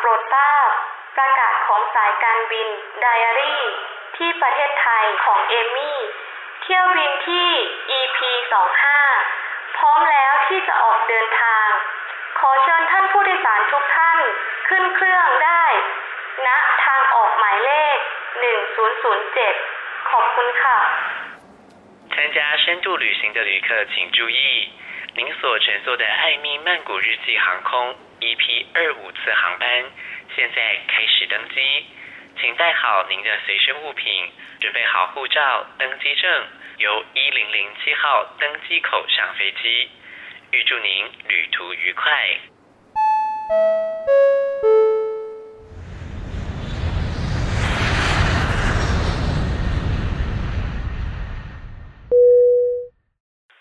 โปรดทราบประกาศของสายการบินไดอารี่ที่ประเทศไทยของเอมี่เที่ยวบินที่ EP 25พร้อมแล้วที่จะออกเดินทาง ขอเชิญท่านผู้โดยสารทุกท่านขึ้นเครื่องได้ณทางออกหมายเลข 1007 ขอบคุณค่ะ 参加深度旅行的旅客请注意，您所乘坐的艾咪曼谷日记航空 EP 二五次航班现在开始登机，请带好您的随身物品，准备好护照、登机证，由一零零七号登机口上飞机。预祝您旅途愉快。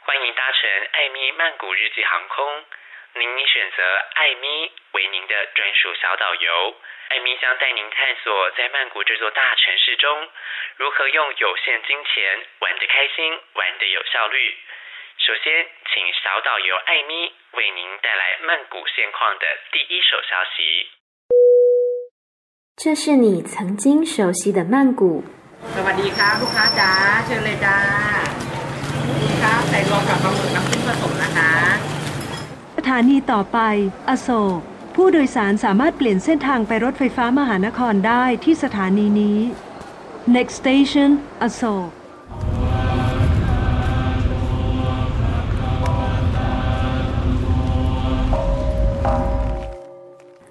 欢迎搭乘艾米曼谷日记航空，您已选择艾咪为您的专属小导游。艾咪将带您探索在曼谷这座大城市中，如何用有限金钱玩得开心、玩得有效率。首先，请小导游艾咪为您带来曼谷现况的第一手消息。这是你曾经熟悉的曼谷。สวัสดีครับลูกค้าจ๋าเชิญเลยจ้าลูกค้าใส่รวมกับ ถานีต่อไป อโศก ผู้โดยสารสามารถเปลี่ยนเส้นทางไปรถไฟฟ้ามหานครได้ที่สถานีนี้ Next station อโศก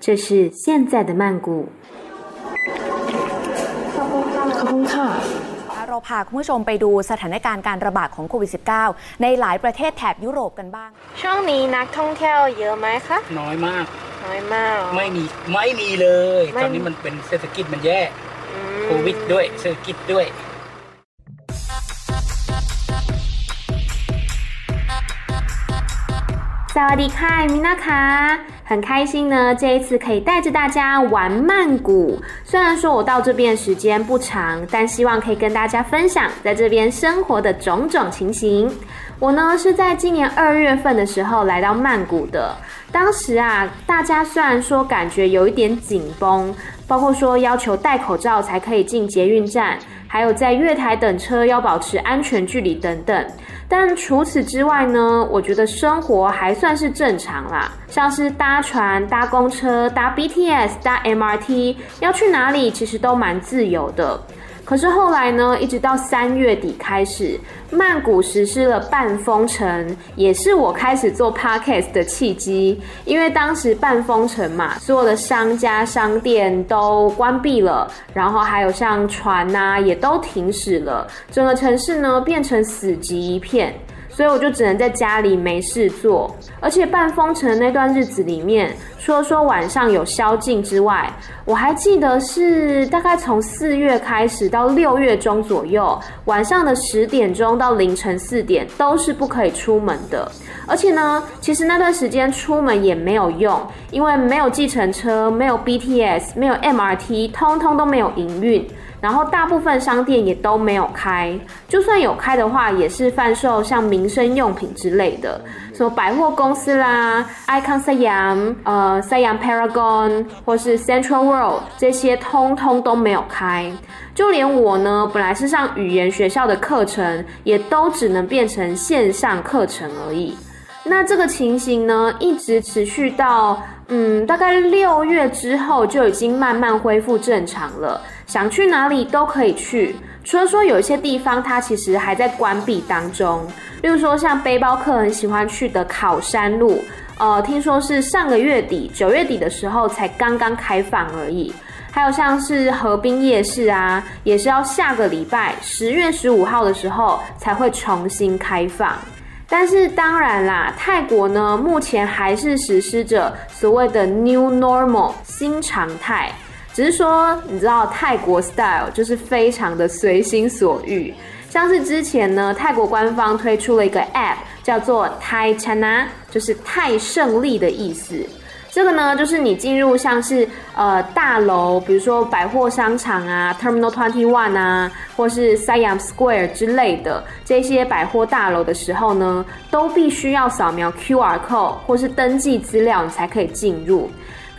这是现在的曼谷。ขอบคุณค่ะ เรา พาคุณผู้ชมไปดูสถานการณ์การระบาดของโควิด -19 ในหลายประเทศแถบยุโรปกันบ้าง ช่วงนี้นักท่องเที่ยวเยอะไหมคะ น้อยมาก น้อยมากไม่มีไม่มีเลย ไม่ ตอนนี้มันเป็นเศรษฐกิจมันแย่อืมโควิดด้วยเศรษฐกิจด้วย 萨瓦迪卡，米娜卡，很开心呢，这一次可以带着大家玩曼谷。虽然说我到这边时间不长，但希望可以跟大家分享在这边生活的种种情形。我呢是在今年二月份的时候来到曼谷的，当时啊，大家虽然说感觉有一点紧绷，包括说要求戴口罩才可以进捷运站，还有在月台等车要保持安全距离等等。但除此之外呢，我觉得生活还算是正常啦，像是搭船、搭公车、搭 BTS、搭 MRT，要去哪里其实都蛮自由的。可是后来呢，一直到三月底开始，曼谷实施了半封城，也是我开始做 podcast 的契机。因为当时半封城嘛，所有的商家、商店都关闭了，然后还有像船呐，也都停驶了，整个城市呢变成死寂一片。所以我就只能在家里没事做，而且半封城的那段日子里面，除了说晚上有宵禁之外，我还记得是大概从四月开始到六月中左右，晚上的十点钟到凌晨四点都是不可以出门的。而且呢，其实那段时间出门也没有用，因为没有计程车，没有 BTS，没有 MRT，通通都没有营运。然后大部分商店也都没有开，就算有开的话，也是贩售像民生用品之类的，什么百货公司啦，Icon Siam、呃 Siam Paragon 或是 Central World 这些，通通都没有开。就连我呢，本来是上语言学校的课程，也都只能变成线上课程而已。那这个情形呢，一直持续到嗯，大概六月之后，就已经慢慢恢复正常了。想去哪里都可以去，除了说有一些地方它其实还在关闭当中，例如说像背包客很喜欢去的考山路，呃，听说是上个月底九月底的时候才刚刚开放而已。还有像是河滨夜市啊，也是要下个礼拜十月十五号的时候才会重新开放。但是当然啦，泰国呢目前还是实施着所谓的 New Normal 新常态。只是说，你知道泰国 style 就是非常的随心所欲，像是之前呢，泰国官方推出了一个 app，叫做 Thai Chana，就是泰胜利的意思。这个呢，就是你进入像是呃大楼，比如说百货商场啊，Terminal Twenty One 啊，或是 Siam Square 之类的这些百货大楼的时候呢，都必须要扫描 QR code 或是登记资料，你才可以进入。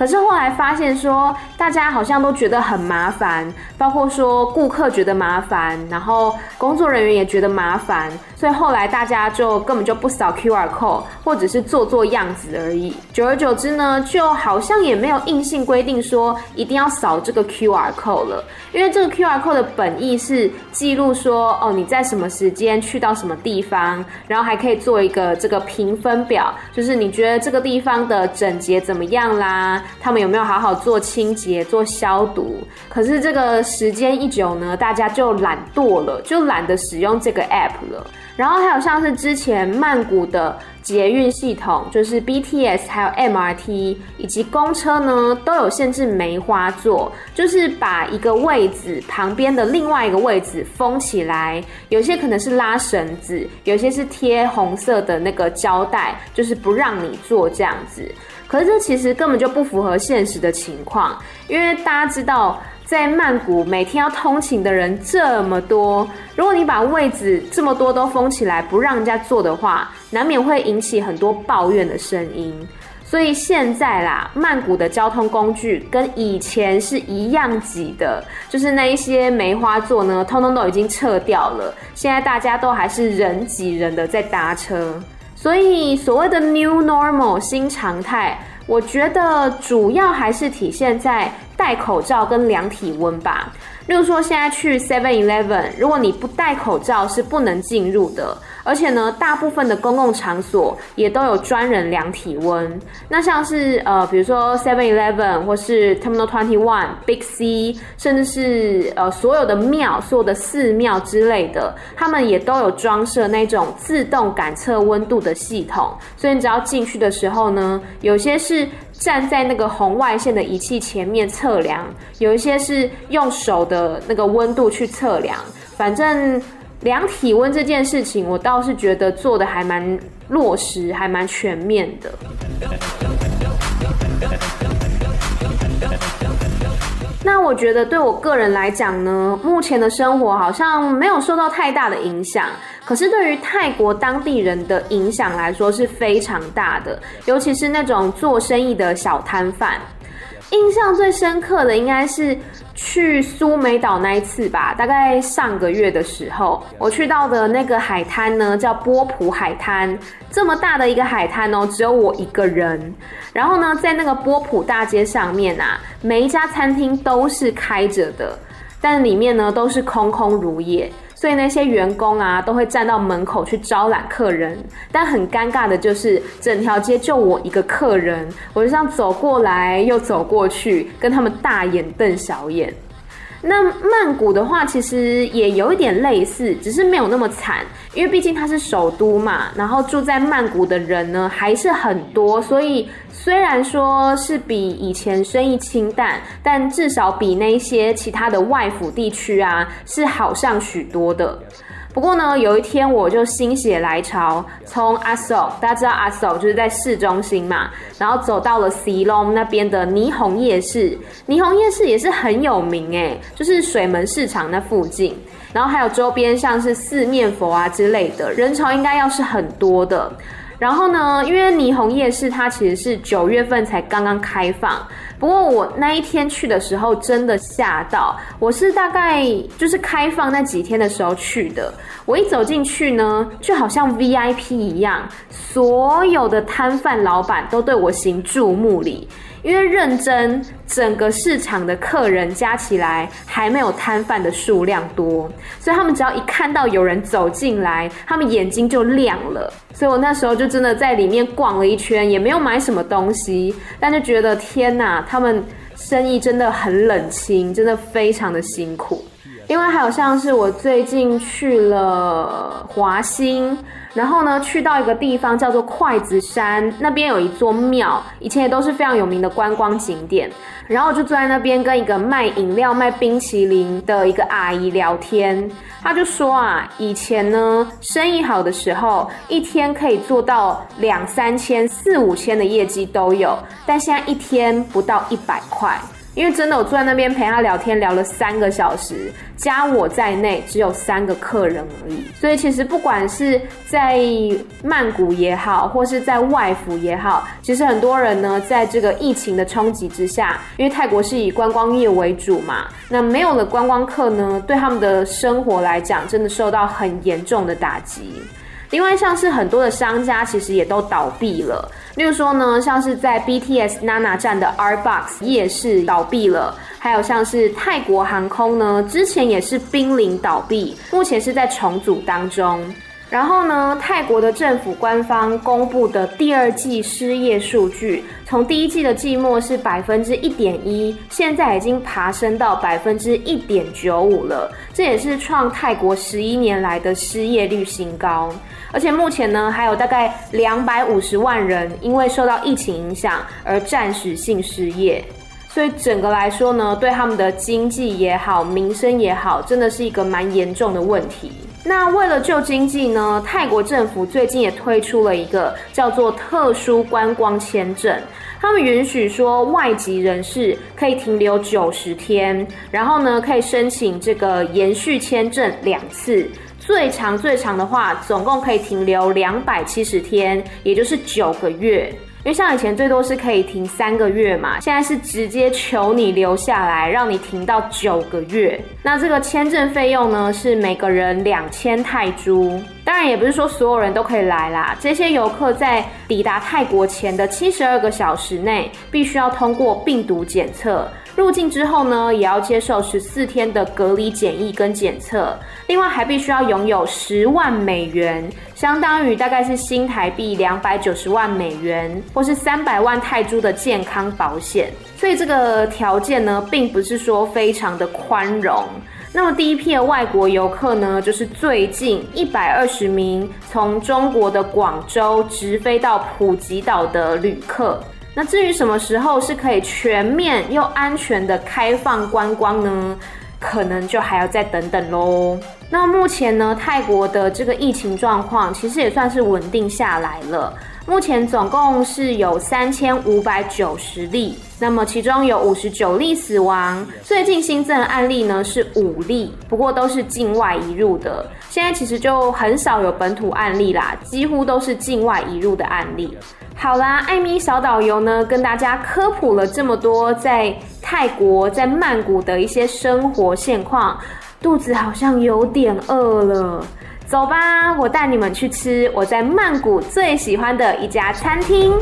可是后来发现说，大家好像都觉得很麻烦，包括说顾客觉得麻烦，然后工作人员也觉得麻烦，所以后来大家就根本就不扫 QR code，或者是做做样子而已。久而久之呢，就好像也没有硬性规定说一定要扫这个 QR code 了，因为这个 QR code 的本意是记录说，哦，你在什么时间去到什么地方，然后还可以做一个这个评分表，就是你觉得这个地方的整洁怎么样啦？他们有没有好好做清洁、做消毒？可是这个时间一久呢，大家就懒惰了，就懒得使用这个 app 了。然后还有像是之前曼谷的捷运系统，就是 BTS 还有 MRT 以及公车呢，都有限制梅花座，就是把一个位置旁边的另外一个位置封起来，有些可能是拉绳子，有些是贴红色的那个胶带，就是不让你坐这样子。可是这其实根本就不符合现实的情况，因为大家知道。在曼谷，每天要通勤的人这么多，如果你把位置这么多都封起来，不让人家坐的话，难免会引起很多抱怨的声音。所以现在啦，曼谷的交通工具跟以前是一样挤的，就是那一些梅花座呢，通通都已经撤掉了。现在大家都还是人挤人的在搭车，所以所谓的 New Normal 新常态，我觉得主要还是体现在。戴口罩跟量体温吧。例如说，现在去 Seven Eleven，如果你不戴口罩是不能进入的。而且呢，大部分的公共场所也都有专人量体温。那像是呃，比如说 Seven Eleven 或是 Terminal Twenty One、Big C，甚至是呃所有的庙、所有的寺庙之类的，他们也都有装设那种自动感测温度的系统。所以你只要进去的时候呢，有些是站在那个红外线的仪器前面测量，有一些是用手的那个温度去测量，反正。量体温这件事情，我倒是觉得做的还蛮落实，还蛮全面的。那我觉得对我个人来讲呢，目前的生活好像没有受到太大的影响，可是对于泰国当地人的影响来说是非常大的，尤其是那种做生意的小摊贩。印象最深刻的应该是去苏梅岛那一次吧，大概上个月的时候，我去到的那个海滩呢，叫波普海滩，这么大的一个海滩哦，只有我一个人。然后呢，在那个波普大街上面啊，每一家餐厅都是开着的，但里面呢都是空空如也。所以那些员工啊，都会站到门口去招揽客人，但很尴尬的就是，整条街就我一个客人，我就这样走过来又走过去，跟他们大眼瞪小眼。那曼谷的话，其实也有一点类似，只是没有那么惨，因为毕竟它是首都嘛。然后住在曼谷的人呢，还是很多，所以虽然说是比以前生意清淡，但至少比那些其他的外府地区啊，是好上许多的。不过呢，有一天我就心血来潮，从阿索，大家知道阿索就是在市中心嘛，然后走到了西隆那边的霓虹夜市。霓虹夜市也是很有名诶，就是水门市场那附近，然后还有周边像是四面佛啊之类的，人潮应该要是很多的。然后呢，因为霓虹夜市它其实是九月份才刚刚开放。不过我那一天去的时候真的吓到，我是大概就是开放那几天的时候去的。我一走进去呢，就好像 VIP 一样，所有的摊贩老板都对我行注目礼。因为认真，整个市场的客人加起来还没有摊贩的数量多，所以他们只要一看到有人走进来，他们眼睛就亮了。所以我那时候就真的在里面逛了一圈，也没有买什么东西，但就觉得天哪，他们生意真的很冷清，真的非常的辛苦。另外还有像是我最近去了华欣。然后呢，去到一个地方叫做筷子山，那边有一座庙，以前也都是非常有名的观光景点。然后我就坐在那边跟一个卖饮料、卖冰淇淋的一个阿姨聊天，她就说啊，以前呢，生意好的时候，一天可以做到两三千、四五千的业绩都有，但现在一天不到一百块。因为真的我坐在那边陪他聊天，聊了三个小时，加我在内只有三个客人而已。所以其实不管是在曼谷也好，或是在外府也好，其实很多人呢，在这个疫情的冲击之下，因为泰国是以观光业为主嘛，那没有了观光客呢，对他们的生活来讲，真的受到很严重的打击。另外，像是很多的商家其实也都倒闭了。例如说呢，像是在 BTS Nana 站的 R Box 夜市倒闭了，还有像是泰国航空呢，之前也是濒临倒闭，目前是在重组当中。然后呢，泰国的政府官方公布的第二季失业数据，从第一季的季末是百分之一点一，现在已经爬升到百分之一点九五了，这也是创泰国十一年来的失业率新高。而且目前呢，还有大概两百五十万人因为受到疫情影响而暂时性失业，所以整个来说呢，对他们的经济也好、民生也好，真的是一个蛮严重的问题。那为了救经济呢，泰国政府最近也推出了一个叫做特殊观光签证，他们允许说外籍人士可以停留九十天，然后呢，可以申请这个延续签证两次。最长最长的话，总共可以停留两百七十天，也就是九个月。因为像以前最多是可以停三个月嘛，现在是直接求你留下来，让你停到九个月。那这个签证费用呢，是每个人两千泰铢。当然也不是说所有人都可以来啦，这些游客在抵达泰国前的七十二个小时内，必须要通过病毒检测。入境之后呢，也要接受十四天的隔离检疫跟检测，另外还必须要拥有十万美元，相当于大概是新台币两百九十万美元，或是三百万泰铢的健康保险。所以这个条件呢，并不是说非常的宽容。那么第一批的外国游客呢，就是最近一百二十名从中国的广州直飞到普吉岛的旅客。那至于什么时候是可以全面又安全的开放观光呢？可能就还要再等等喽。那目前呢，泰国的这个疫情状况其实也算是稳定下来了。目前总共是有三千五百九十例，那么其中有五十九例死亡。最近新增案例呢是五例，不过都是境外移入的。现在其实就很少有本土案例啦，几乎都是境外移入的案例。好啦，艾米小导游呢，跟大家科普了这么多在泰国、在曼谷的一些生活现况，肚子好像有点饿了。走吧，我带你们去吃我在曼谷最喜欢的一家餐厅。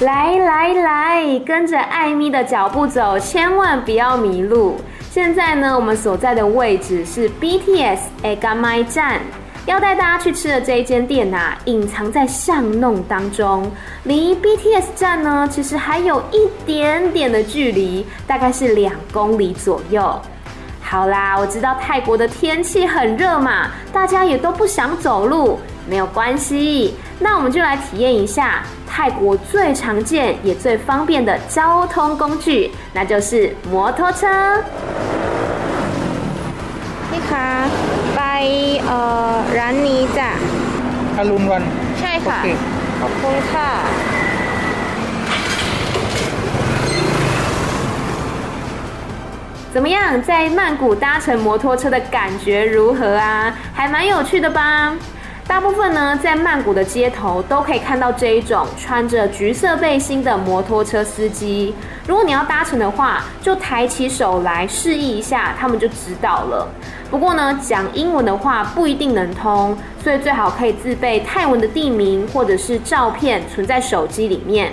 来来来，跟着艾米的脚步走，千万不要迷路。现在呢，我们所在的位置是 BTS Egamai 站。要带大家去吃的这一间店呐、隐藏在巷弄当中，离 BTS 站呢，其实还有一点点的距离，大概是两公里左右。好啦，我知道泰国的天气很热嘛，大家也都不想走路，没有关系，那我们就来体验一下泰国最常见也最方便的交通工具，那就是摩托车。你好。ไปเอ่อร้านนี้จ้ะ อรุณวัน ใช่ค่ะ โอเค ขอบคุณค่ะ 怎么样，在曼谷搭乘摩托车的感觉如何啊？还蛮有趣的吧？ 大部分呢，在曼谷的街头都可以看到这一种穿着橘色背心的摩托车司机。如果你要搭乘的话，就抬起手来示意一下，他们就知道了。不过呢，讲英文的话不一定能通，所以最好可以自备泰文的地名或者是照片存在手机里面。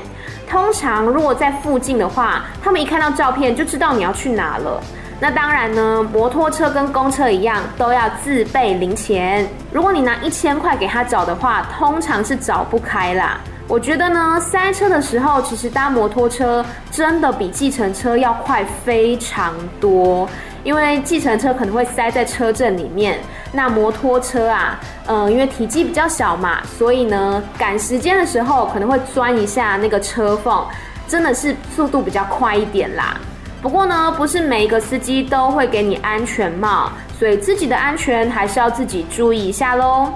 通常如果在附近的话，他们一看到照片就知道你要去哪了。那当然呢，摩托车跟公车一样，都要自备零钱。如果你拿一千块给他找的话，通常是找不开啦。我觉得呢，塞车的时候，其实搭摩托车真的比计程车要快非常多。因为计程车可能会塞在车阵里面，那摩托车啊，嗯、因为体积比较小嘛，所以呢，赶时间的时候可能会钻一下那个车缝，真的是速度比较快一点啦。不过呢，不是每一个司机都会给你安全帽，所以自己的安全还是要自己注意一下喽。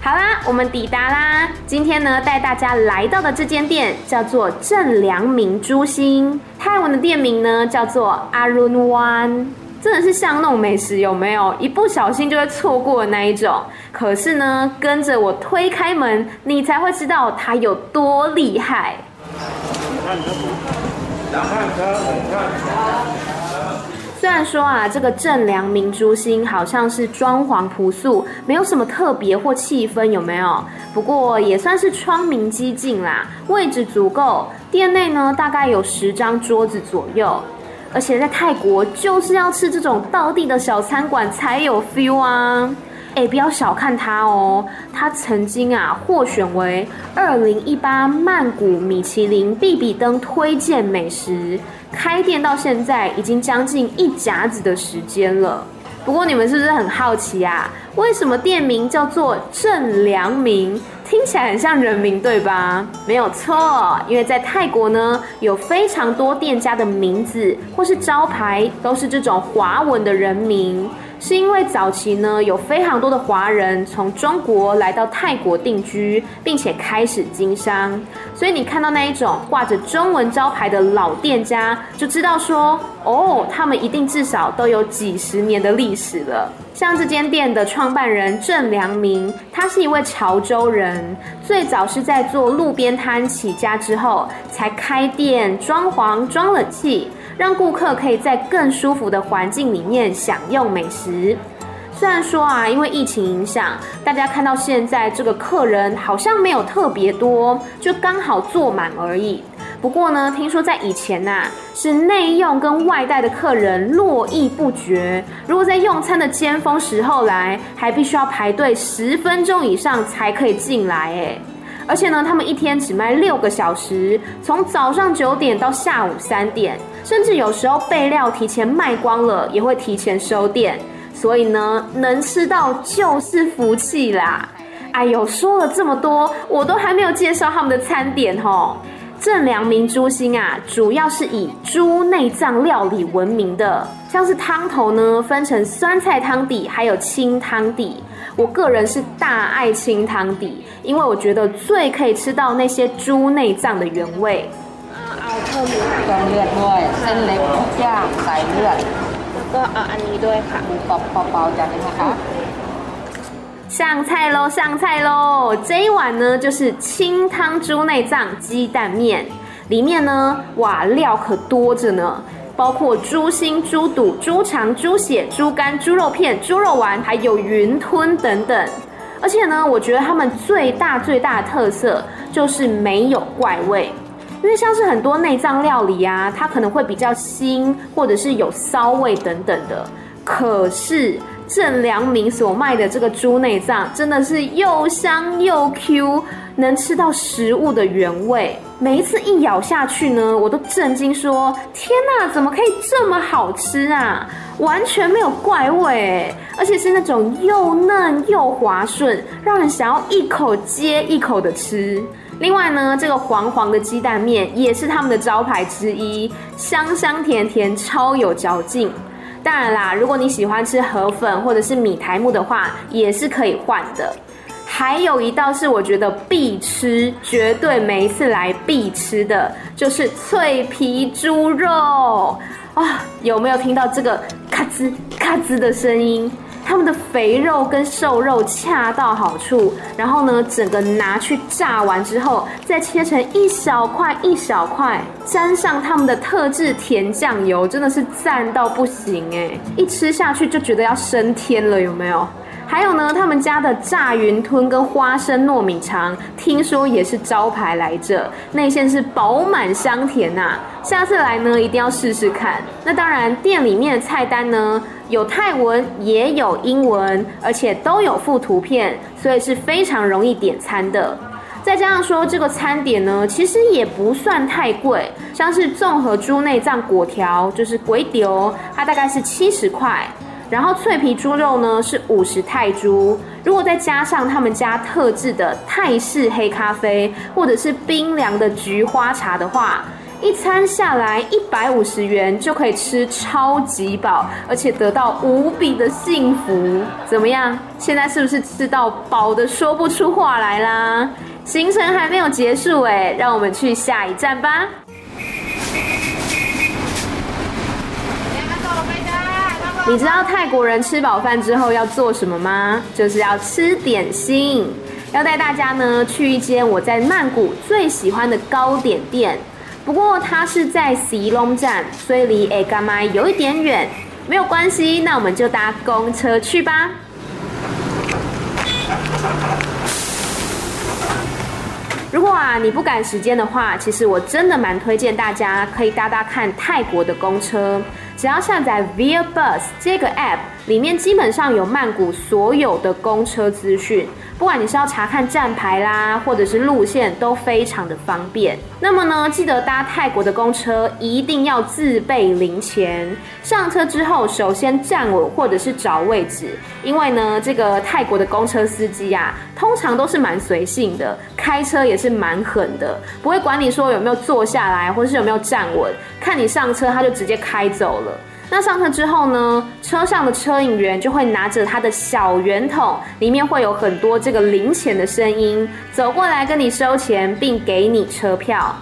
好啦，我们抵达啦。今天呢，带大家来到的这间店叫做正良明珠星，泰文的店名呢叫做 Arunwan，真的是像那种美食，有没有？一不小心就会错过的那一种。可是呢，跟着我推开门，你才会知道它有多厉害。虽然说啊，这个正良明珠星好像是装潢朴素，没有什么特别或气氛，有没有？不过也算是窗明几净啦，位置足够。店内呢，大概有十张桌子左右。而且在泰国，就是要吃这种道地的小餐馆才有 feel 啊！哎，不要小看它哦，它曾经啊获选为二零一八曼谷米其林必比登推荐美食。开店到现在已经将近一甲子的时间了。不过你们是不是很好奇啊？为什么店名叫做正良明？听起来很像人名，对吧？没有错，因为在泰国呢，有非常多店家的名字或是招牌都是这种华文的人名。是因为早期呢，有非常多的华人从中国来到泰国定居，并且开始经商，所以你看到那一种挂着中文招牌的老店家，就知道说，哦，他们一定至少都有几十年的历史了。像这间店的创办人郑良明，他是一位潮州人，最早是在做路边摊起家之后，才开店装潢装冷气。让顾客可以在更舒服的环境里面享用美食。虽然说啊，因为疫情影响，大家看到现在这个客人好像没有特别多，就刚好坐满而已。不过呢，听说在以前呐、啊，是内用跟外带的客人络绎不绝。如果在用餐的尖峰时候来，还必须要排队十分钟以上才可以进来。哎。而且呢，他们一天只卖六个小时，从早上九点到下午三点，甚至有时候备料提前卖光了，也会提前收店。所以呢，能吃到就是福气啦。哎呦，说了这么多，我都还没有介绍他们的餐点吼。正良明珠心啊，主要是以猪内脏料理闻名的，像是汤头呢，分成酸菜汤底，还有清汤底。我个人是大爱清汤底，因为我觉得最可以吃到那些猪内脏的原味。上菜喽，上菜喽！这一碗呢，就是清汤猪内脏鸡蛋面，里面呢，哇，料可多着呢。包括猪心、猪肚、猪肠、猪血、猪肝、猪肉片、猪肉丸，还有云吞等等。而且呢，我觉得他们最大最大的特色就是没有怪味，因为像是很多内脏料理啊，它可能会比较腥，或者是有骚味等等的。可是正良明所卖的这个猪内脏，真的是又香又 Q。能吃到食物的原味，每一次一咬下去呢，我都震惊说：“天哪，怎么可以这么好吃啊？完全没有怪味，而且是那种又嫩又滑顺，让人想要一口接一口的吃。另外呢，这个黄黄的鸡蛋面也是他们的招牌之一，香香甜甜，超有嚼劲。当然啦，如果你喜欢吃河粉或者是米苔目的话，也是可以换的。”还有一道是我觉得必吃，绝对每一次来必吃的就是脆皮猪肉啊！有没有听到这个咔吱咔吱的声音？他们的肥肉跟瘦肉恰到好处，然后呢，整个拿去炸完之后，再切成一小块一小块，沾上他们的特制甜酱油，真的是赞到不行哎！一吃下去就觉得要升天了，有没有？还有呢，他们家的炸云吞跟花生糯米肠，听说也是招牌来着，内馅是饱满香甜呐、啊。下次来呢，一定要试试看。那当然，店里面的菜单呢，有泰文也有英文，而且都有附图片，所以是非常容易点餐的。再加上说，这个餐点呢，其实也不算太贵，像是综合猪内脏果条，就是粿条，它大概是七十块。然后脆皮猪肉呢是五十泰铢，如果再加上他们家特制的泰式黑咖啡，或者是冰凉的菊花茶的话，一餐下来一百五十元就可以吃超级饱，而且得到无比的幸福。怎么样？现在是不是吃到饱的说不出话来啦？行程还没有结束哎，让我们去下一站吧。你知道泰国人吃饱饭之后要做什么吗？就是要吃点心。要带大家呢去一间我在曼谷最喜欢的糕点店，不过它是在西隆站，所以离 Eka Mai 有一点远。没有关系，那我们就搭公车去吧。如果啊你不赶时间的话，其实我真的蛮推荐大家可以搭搭看泰国的公车。只要下载 Via Bus 这个 App，里面基本上有曼谷所有的公车资讯。不管你是要查看站牌啦，或者是路线，都非常的方便。那么呢，记得搭泰国的公车一定要自备零钱。上车之后，首先站稳或者是找位置，因为呢，这个泰国的公车司机呀、啊，通常都是蛮随性的，开车也是蛮狠的，不会管你说有没有坐下来，或者是有没有站稳，看你上车他就直接开走了。那上车之后呢，车上的车引员就会拿着他的小圆筒，里面会有很多这个零钱的声音，走过来跟你收钱，并给你车票。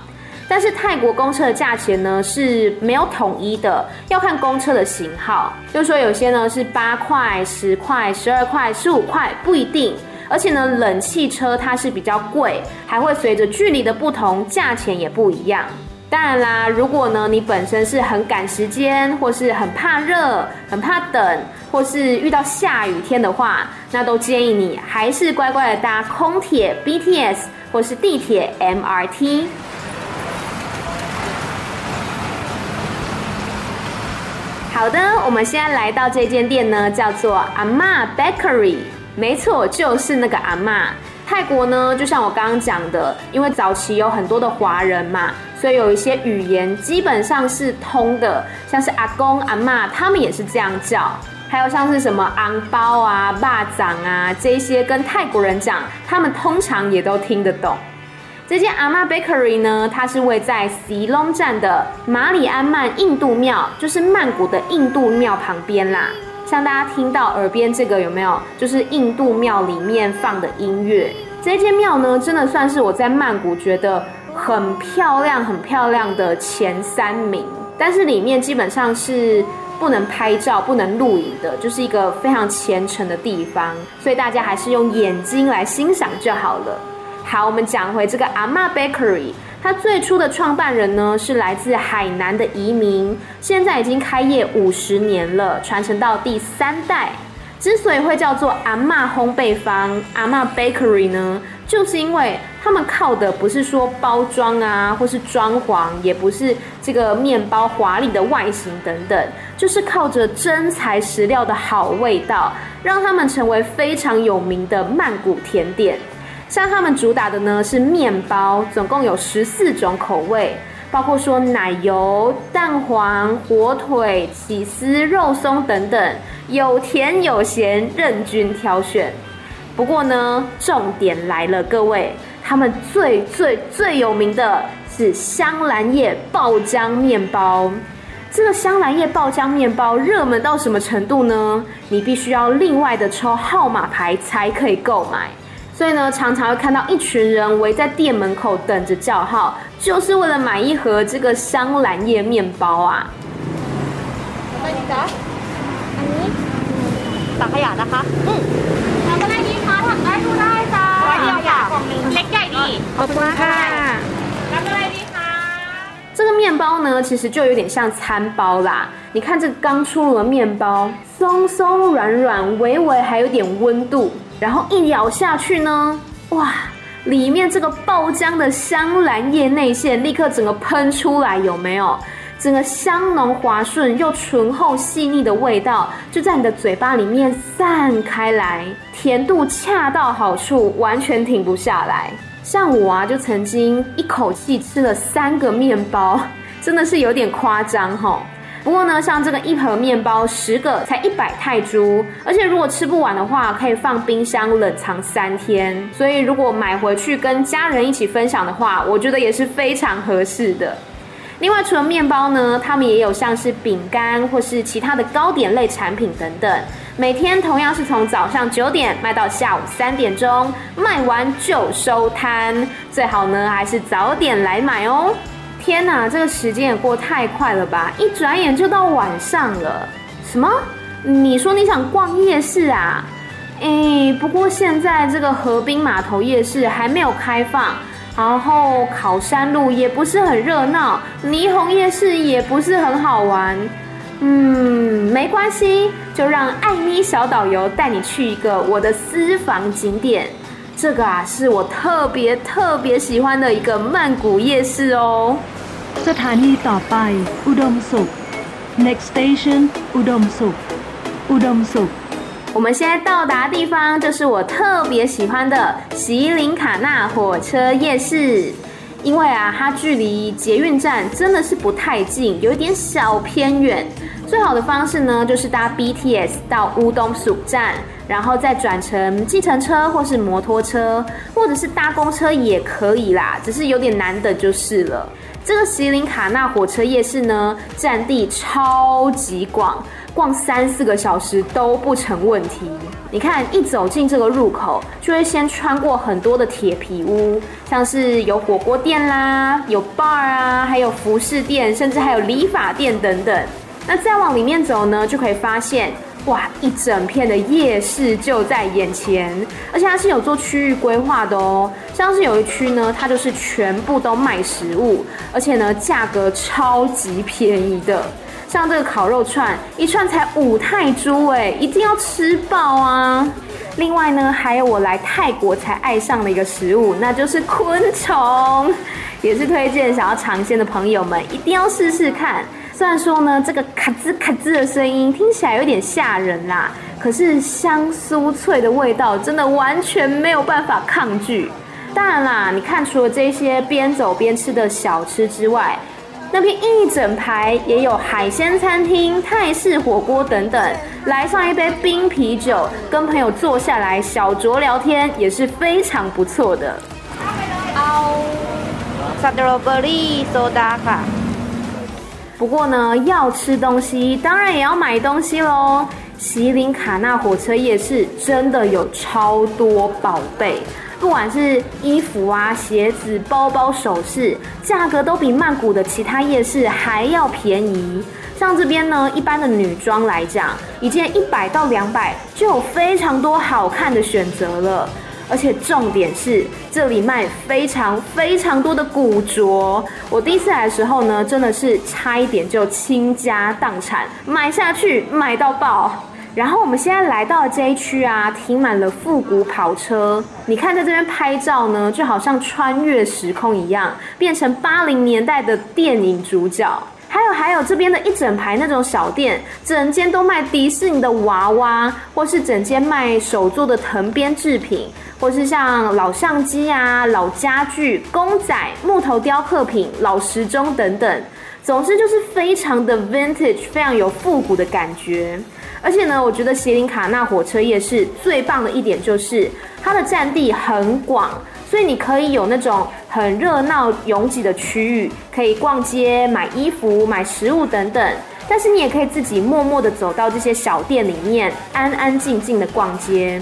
但是泰国公车的价钱呢是没有统一的，要看公车的型号，就说有些呢是八块、十块、十二块、十五块，不一定。而且呢，冷气车它是比较贵，还会随着距离的不同，价钱也不一样。当然啦，如果呢你本身是很赶时间，或是很怕热、很怕等，或是遇到下雨天的话，那都建议你还是乖乖的搭空铁 BTS 或是地铁 MRT。好的，我们现在来到这间店呢，叫做阿嬷 Bakery，没错，就是那个阿嬷。泰国呢，就像我刚刚讲的，因为早期有很多的华人嘛。所以有一些语言基本上是通的，像是阿公阿妈，他们也是这样叫。还有像是什么昂包啊、巴掌啊这些，跟泰国人讲，他们通常也都听得懂。这间阿嬷 Bakery 呢，它是位在西隆站的马里安曼印度庙，就是曼谷的印度庙旁边啦。像大家听到耳边这个有没有？就是印度庙里面放的音乐。这间庙呢，真的算是我在曼谷觉得。很漂亮，很漂亮的前三名，但是里面基本上是不能拍照、不能录影的，就是一个非常虔诚的地方，所以大家还是用眼睛来欣赏就好了。好，我们讲回这个阿嬷 Bakery，它最初的创办人呢是来自海南的移民，现在已经开业五十年了，传承到第三代。之所以会叫做阿嬷烘焙坊、阿嬷 Bakery 呢，就是因为他们靠的不是说包装啊，或是装潢，也不是这个面包华丽的外形等等，就是靠着真材实料的好味道，让他们成为非常有名的曼谷甜点。像他们主打的呢是面包，总共有十四种口味。包括说奶油、蛋黄、火腿、起司、肉松等等，有甜有咸，任君挑选。不过呢，重点来了，各位，他们最最最有名的是香兰叶爆浆面包。这个香兰叶爆浆面包热门到什么程度呢？你必须要另外的抽号码牌才可以购买。所以呢，常常会看到一群人围在店门口等着叫号，就是为了买一盒这个香兰叶面包啊。好的你好这个面包呢，其实就有点像餐包啦。你看这刚出炉的面包，松松软软，微微还有点温度。然后一咬下去呢，哇，里面这个爆浆的香兰叶内馅立刻整个喷出来，有没有？整个香浓滑顺又醇厚细腻的味道就在你的嘴巴里面散开来，甜度恰到好处，完全停不下来。像我啊，就曾经一口气吃了三个面包，真的是有点夸张吼。不过呢，像这个一盒面包十个才一百泰铢，而且如果吃不完的话，可以放冰箱冷藏三天。所以如果买回去跟家人一起分享的话，我觉得也是非常合适的。另外，除了面包呢，他们也有像是饼干或是其他的糕点类产品等等。每天同样是从早上九点卖到下午三点钟，卖完就收摊。最好呢还是早点来买哦。天哪，这个时间也过太快了吧！一转眼就到晚上了。什么？你说你想逛夜市啊？哎，不过现在这个河滨码头夜市还没有开放，然后考山路也不是很热闹，霓虹夜市也不是很好玩。嗯，没关系，就让艾咪小导游带你去一个我的私房景点。这个啊，是我特别特别喜欢的一个曼谷夜市哦。สถานีต่อไปอุดมสุข Next station อุดมสุขอุดมสุข我们现在到达的地方就是我特别喜欢的席琳卡纳火车夜市。因为啊，它距离捷运站真的是不太近，有一点小偏远。 最好的方式呢，就是搭 BTS 到乌东蜀站，然后再转乘计程车或是摩托车，或者是搭公车也可以啦。只是有点难的就是了。这个席琳卡纳火车夜市呢，占地超级广，逛三四个小时都不成问题。你看，一走进这个入口，就会先穿过很多的铁皮屋，像是有火锅店啦，有 bar 啊，还有服饰店，甚至还有理发店等等。那再往里面走呢，就可以发现，哇，一整片的夜市就在眼前，而且它是有做区域规划的哦。像是有一区呢，它就是全部都卖食物，而且呢，价格超级便宜的。像这个烤肉串，一串才五泰铢，哎，一定要吃饱啊！另外呢，还有我来泰国才爱上的一个食物，那就是昆虫，也是推荐想要尝鲜的朋友们一定要试试看。虽然说呢，这个咔吱咔吱的声音听起来有点吓人啦，可是香酥脆的味道真的完全没有办法抗拒。当然啦，你看除了这些边走边吃的小吃之外，那边一整排也有海鲜餐厅、泰式火锅等等，来上一杯冰啤酒，跟朋友坐下来小酌聊天也是非常不错的。哦，strawberry soda 卡。不过呢，要吃东西，当然也要买东西喽。席琳卡纳火车夜市真的有超多宝贝。不管是衣服啊、鞋子、包包、首饰，价格都比曼谷的其他夜市还要便宜。像这边呢，一般的女装来讲，一件一百到两百就有非常多好看的选择了。而且重点是，这里卖非常非常多的古着。我第一次来的时候呢，真的是差一点就倾家荡产买下去，买到爆。然后我们现在来到了这一区啊，停满了复古跑车。你看在这边拍照呢，就好像穿越时空一样，变成八零年代的电影主角。还有还有这边的一整排那种小店，整间都卖迪士尼的娃娃，或是整间卖手做的藤编制品，或是像老相机啊、老家具、公仔、木头雕刻品、老时钟等等。总之就是非常的 vintage，非常有复古的感觉。而且呢，我觉得席琳卡纳火车夜市最棒的一点就是它的占地很广，所以你可以有那种很热闹拥挤的区域，可以逛街、买衣服、买食物等等。但是你也可以自己默默的走到这些小店里面，安安静静的逛街。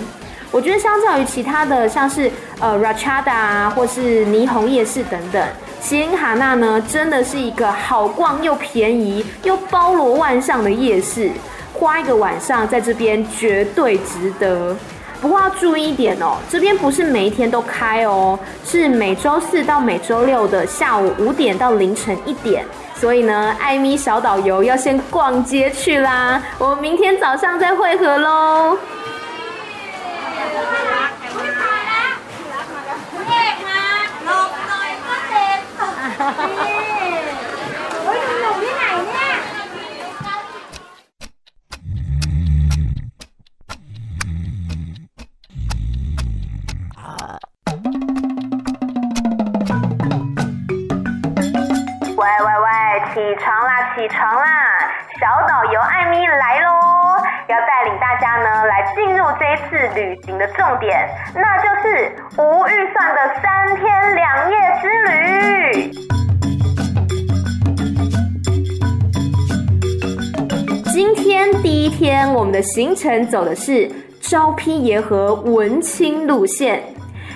我觉得相较于其他的，像是呃 Rachada 啊，或是霓虹夜市等等，席琳卡纳呢，真的是一个好逛又便宜又包罗万象的夜市。花一个晚上在这边绝对值得，不过要注意一点哦，这边不是每一天都开哦，是每周四到每周六的下午五点到凌晨一点。所以呢，艾米小导游要先逛街去啦，我们明天早上再会合喽。床啦，小导游艾米来喽，要带领大家呢来进入这次旅行的重点，那就是无预算的三天两夜之旅。今天第一天，我们的行程走的是招批耶和文青路线。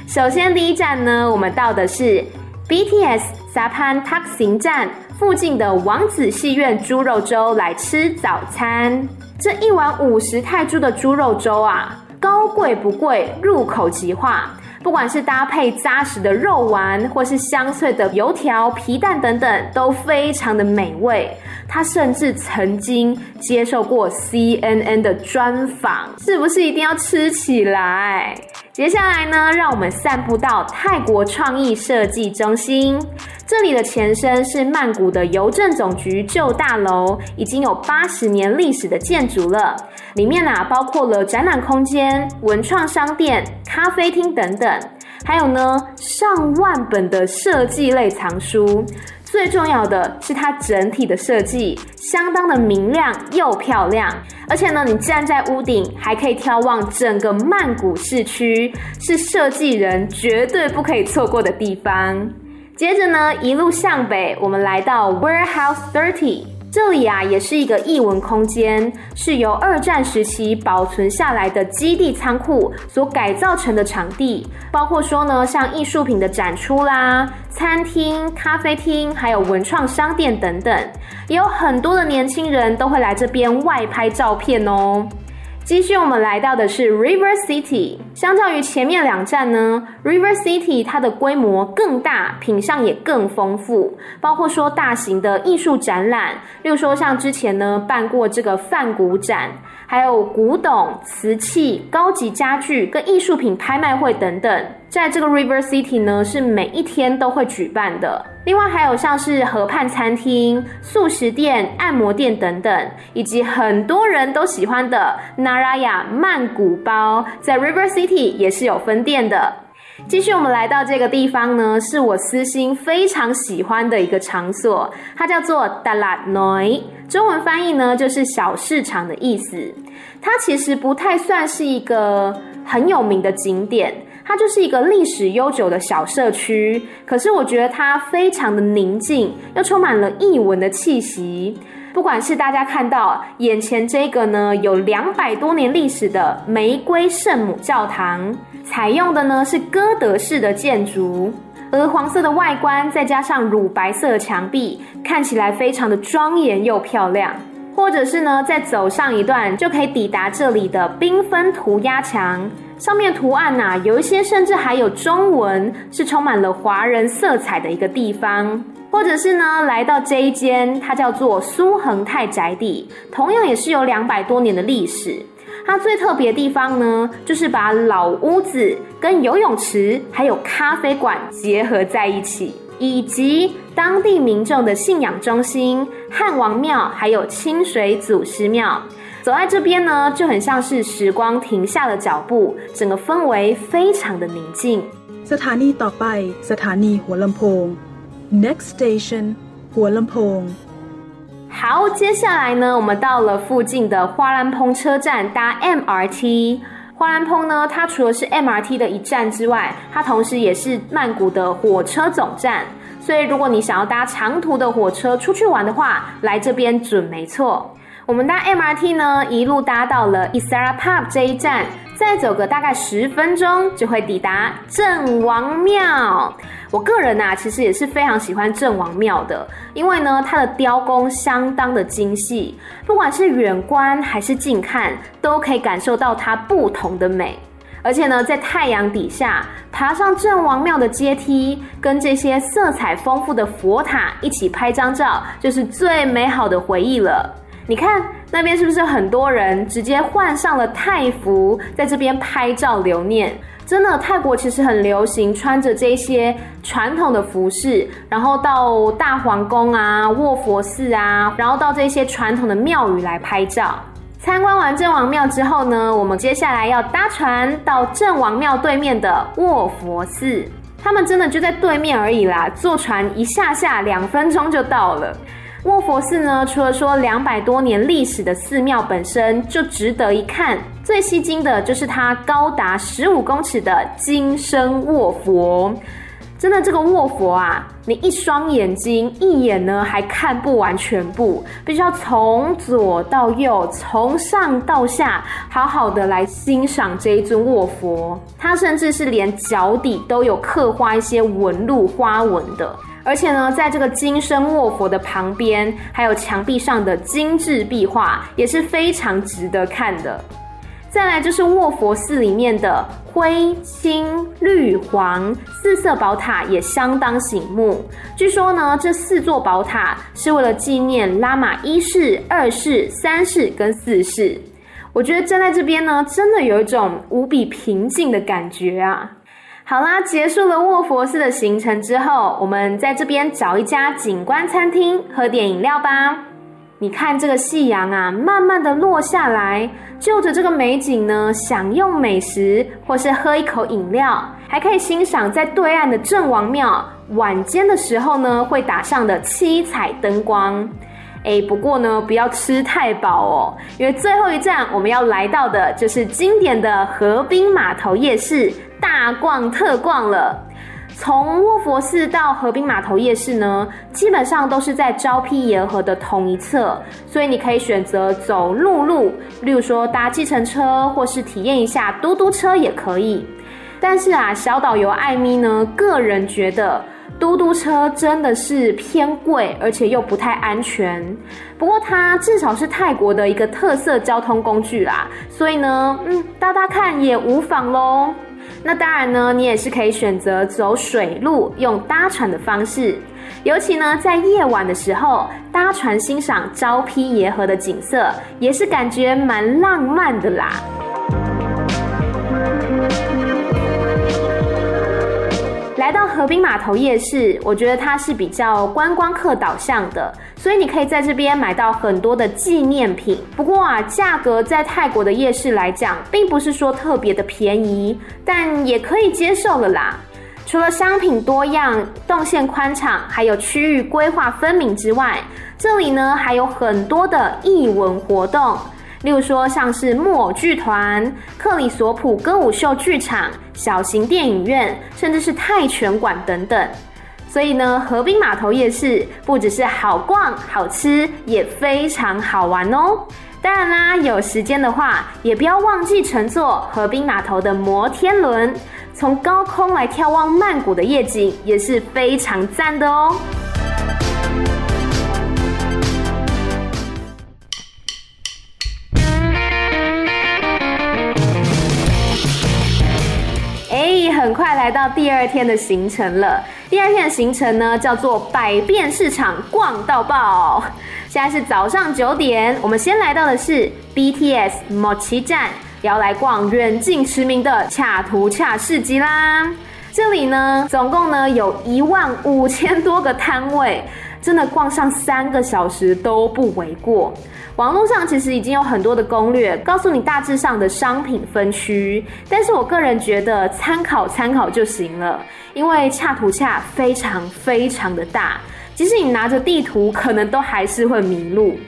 首先第一站呢，我们到的是 BTS 沙潘塔克行站。附近的王子戏院猪肉粥来吃早餐。这一碗五十泰铢的猪肉粥啊，高贵不贵，入口即化。不管是搭配扎实的肉丸，或是香脆的油条、皮蛋等等，都非常的美味。他甚至曾经接受过 CNN 的专访，是不是一定要吃起来？接下来呢，让我们散步到泰国创意设计中心。这里的前身是曼谷的邮政总局旧大楼，已经有八十年历史的建筑了。里面啊，包括了展览空间、文创商店、咖啡厅等等，还有呢，上万本的设计类藏书。最重要的是它整体的设计相当的明亮又漂亮，而且呢，你站在屋顶还可以眺望整个曼谷市区，是设计人绝对不可以错过的地方。接着呢，一路向北，我们来到 Warehouse Thirty。这里啊，也是一个艺文空间，是由二战时期保存下来的基地仓库所改造成的场地，包括说呢，像艺术品的展出啦、餐厅、咖啡厅，还有文创商店等等，也有很多的年轻人都会来这边外拍照片哦。继续，我们来到的是 River City。相较于前面两站呢，River City 它的规模更大，品相也更丰富，包括说大型的艺术展览，例如说像之前呢办过这个梵谷展，还有古董、瓷器、高级家具跟艺术品拍卖会等等。在这个 River City 呢，是每一天都会举办的。另外还有像是河畔餐厅、素食店、按摩店等等，以及很多人都喜欢的 Naraya 曼谷包，在 River City 也是有分店的。继续，我们来到这个地方呢，是我私心非常喜欢的一个场所，它叫做 Dalat Noi，中文翻译呢就是小市场的意思。它其实不太算是一个很有名的景点。它就是一个历史悠久的小社区，可是我觉得它非常的宁静，又充满了异文的气息。不管是大家看到眼前这个呢，有两百多年历史的玫瑰圣母教堂，采用的呢是哥德式的建筑，鹅黄色的外观再加上乳白色的墙壁，看起来非常的庄严又漂亮。或者是呢，再走上一段就可以抵达这里的缤纷涂鸦墙。上面图案呐、有一些甚至还有中文，是充满了华人色彩的一个地方。或者是呢，来到这一间，它叫做苏恒泰宅邸，同样也是有两百多年的历史。它最特别的地方呢，就是把老屋子跟游泳池还有咖啡馆结合在一起，以及当地民众的信仰中心汉王庙，还有清水祖师庙。走在这边呢，就很像是时光停下了脚步，整个氛围非常的宁静。สถานีต่อไปสถานีหัวลำโพง Next station หัวลำโพง。好，接下来呢，我们到了附近的花兰蓬车站搭 MRT。 花兰通呢，它除了是 MRT 的一站之外，它同时也是曼谷的火车总站。所以，如果你想要搭长途的火车出去玩的话，来这边准没错。我们搭 MRT 呢，一路搭到了 Isara Pub 这一站，再走个大概十分钟就会抵达郑王庙。我个人呐、其实也是非常喜欢郑王庙的，因为呢，它的雕工相当的精细，不管是远观还是近看，都可以感受到它不同的美。而且呢，在太阳底下爬上郑王庙的阶梯，跟这些色彩丰富的佛塔一起拍张照，就是最美好的回忆了。你看那边是不是很多人直接换上了泰服，在这边拍照留念？真的，泰国其实很流行穿着这些传统的服饰，然后到大皇宫啊、卧佛寺啊，然后到这些传统的庙宇来拍照。参观完郑王庙之后呢，我们接下来要搭船到郑王庙对面的卧佛寺。他们真的就在对面而已啦，坐船一下下两分钟就到了。卧佛寺呢，除了说两百多年历史的寺庙本身就值得一看，最吸睛的就是它高达十五公尺的金身卧佛。真的，这个卧佛啊，你一双眼睛一眼呢还看不完全部，必须要从左到右，从上到下，好好的来欣赏这一尊卧佛。它甚至是连脚底都有刻画一些纹路花纹的。而且呢，在这个金身卧佛的旁边，还有墙壁上的精致壁画，也是非常值得看的。再来就是卧佛寺里面的灰、青、绿、黄四色宝塔也相当醒目。据说呢，这四座宝塔是为了纪念拉玛一世、二世、三世跟四世。我觉得站在这边呢，真的有一种无比平静的感觉啊。好啦，结束了卧佛寺的行程之后，我们在这边找一家景观餐厅喝点饮料吧。你看这个夕阳啊，慢慢的落下来，就着这个美景呢，享用美食或是喝一口饮料，还可以欣赏在对岸的郑王庙晚间的时候呢，会打上的七彩灯光。哎，不过呢，不要吃太饱哦，因为最后一站我们要来到的就是经典的河滨码头夜市。大逛特逛了，从卧佛寺到河滨码头夜市呢，基本上都是在昭披沿河的同一侧，所以你可以选择走陆路，例如说搭计程车，或是体验一下嘟嘟车也可以。但是啊，小导游艾咪呢，个人觉得嘟嘟车真的是偏贵，而且又不太安全。不过它至少是泰国的一个特色交通工具啦，所以呢，嗯，搭搭看也无妨喽。那当然呢，你也是可以选择走水路，用搭船的方式。尤其呢，在夜晚的时候，搭船欣赏昭披耶河的景色，也是感觉蛮浪漫的啦。到河滨码头夜市，我觉得它是比较观光客导向的，所以你可以在这边买到很多的纪念品。不过啊，价格在泰国的夜市来讲，并不是说特别的便宜，但也可以接受了啦。除了商品多样、动线宽敞，还有区域规划分明之外，这里呢还有很多的艺文活动。例如说，像是木偶剧团、克里索普歌舞秀剧场、小型电影院，甚至是泰拳馆等等。所以呢，河滨码头夜市不只是好逛、好吃，也非常好玩哦。当然啦，有时间的话，也不要忘记乘坐河滨码头的摩天轮，从高空来眺望曼谷的夜景，也是非常赞的哦。很快来到第二天的行程了。第二天的行程呢，叫做百变市场逛到爆。现在是早上九点，我们先来到的是 BTS Mochi 站，要来逛远近驰名的恰图恰市集啦。这里呢，总共呢有一万五千多个摊位，真的逛上三个小时都不为过。网络上其实已经有很多的攻略，告诉你大致上的商品分区，但是我个人觉得参考参考就行了，因为恰图恰非常非常的大，即使你拿着地图，可能都还是会迷路。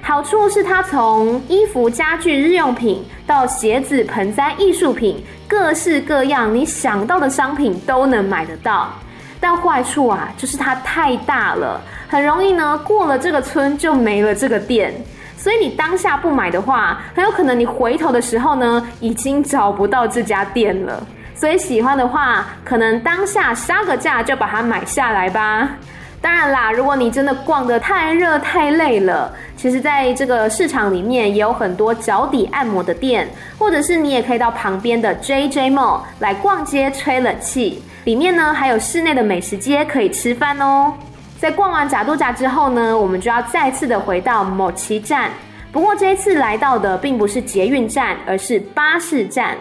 好处是它从衣服、家具、日用品到鞋子、盆栽、艺术品，各式各样你想到的商品都能买得到。但坏处啊，就是它太大了，很容易呢过了这个村就没了这个店。所以你当下不买的话，很有可能你回头的时候呢，已经找不到这家店了。所以喜欢的话，可能当下杀个价就把它买下来吧。当然啦，如果你真的逛得太热太累了，其实在这个市场里面也有很多脚底按摩的店，或者是你也可以到旁边的 JJ Mall 来逛街吹冷气。里面呢还有室内的美食街可以吃饭哦。在逛完甲都甲之后呢，我们就要再次的回到某奇站。不过这一次来到的并不是捷运站，而是巴士站。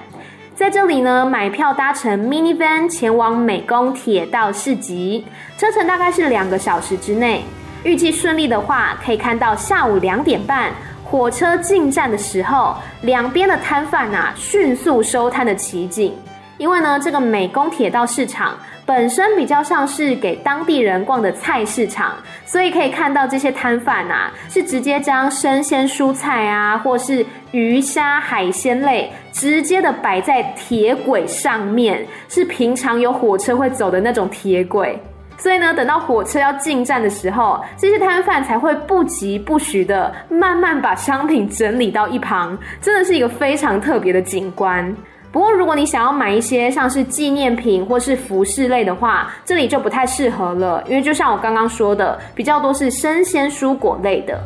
在这里呢，买票搭乘 mini van 前往美工铁道市集，车程大概是两个小时之内。预计顺利的话，可以看到下午两点半火车进站的时候，两边的摊贩啊迅速收摊的奇景。因为呢，这个美工铁道市场。本身比较像是给当地人逛的菜市场，所以可以看到这些摊贩啊，是直接将生鲜蔬菜啊，或是鱼虾海鲜类直接的摆在铁轨上面，是平常有火车会走的那种铁轨。所以呢，等到火车要进站的时候，这些摊贩才会不疾不徐的慢慢把商品整理到一旁，真的是一个非常特别的景观。不过，如果你想要买一些像是纪念品或是服饰类的话，这里就不太适合了，因为就像我刚刚说的，比较多是生鲜蔬果类的。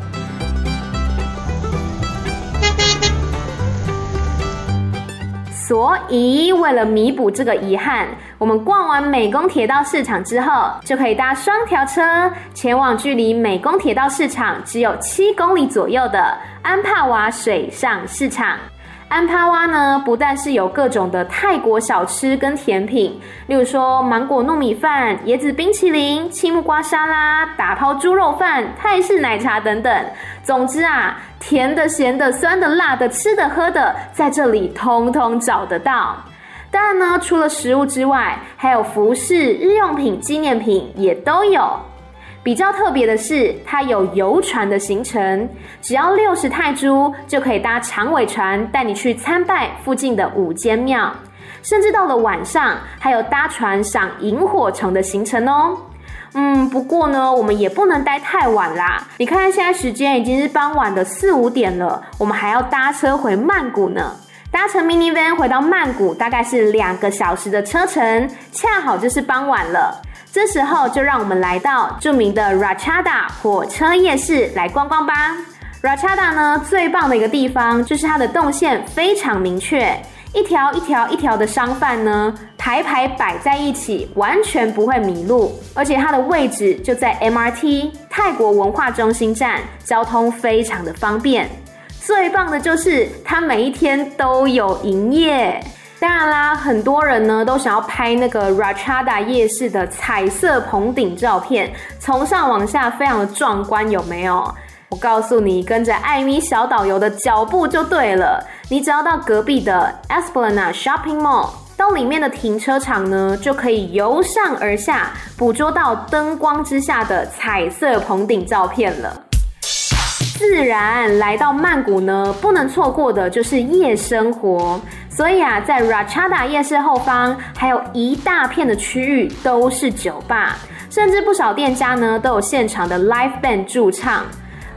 所以，为了弥补这个遗憾，我们逛完美工铁道市场之后，就可以搭双条车前往距离美工铁道市场只有七公里左右的安帕瓦水上市场。安帕瓦呢，不但是有各种的泰国小吃跟甜品，例如说芒果糯米饭、椰子冰淇淋、青木瓜沙拉、打抛猪肉饭、泰式奶茶等等。总之啊，甜的、咸的、酸的、辣的、吃的、喝的，在这里通通找得到。当然呢，除了食物之外，还有服饰、日用品、纪念品也都有。比较特别的是，它有游船的行程，只要六十泰铢就可以搭长尾船带你去参拜附近的五间庙，甚至到了晚上还有搭船赏萤火虫的行程哦。嗯，不过呢，我们也不能待太晚啦。你看现在时间已经是傍晚的四五点了，我们还要搭车回曼谷呢。搭乘 minivan 回到曼谷大概是两个小时的车程，恰好就是傍晚了。这时候就让我们来到著名的 Rachada 火车夜市来逛逛吧。Rachada 呢，最棒的一个地方就是它的动线非常明确，一条一条一条的商贩呢排排摆在一起，完全不会迷路。而且它的位置就在 MRT 泰国文化中心站，交通非常的方便。最棒的就是它每一天都有营业。当然啦，很多人呢都想要拍那个 Rachada 夜市的彩色棚顶照片，从上往下非常的壮观，有没有？我告诉你，跟着艾米小导游的脚步就对了。你只要到隔壁的 Esplanade Shopping Mall，到里面的停车场呢，就可以由上而下捕捉到灯光之下的彩色棚顶照片了。自然来到曼谷呢，不能错过的就是夜生活。所以啊，在 Rachada 夜市后方还有一大片的区域都是酒吧，甚至不少店家呢都有现场的 live band 驻唱。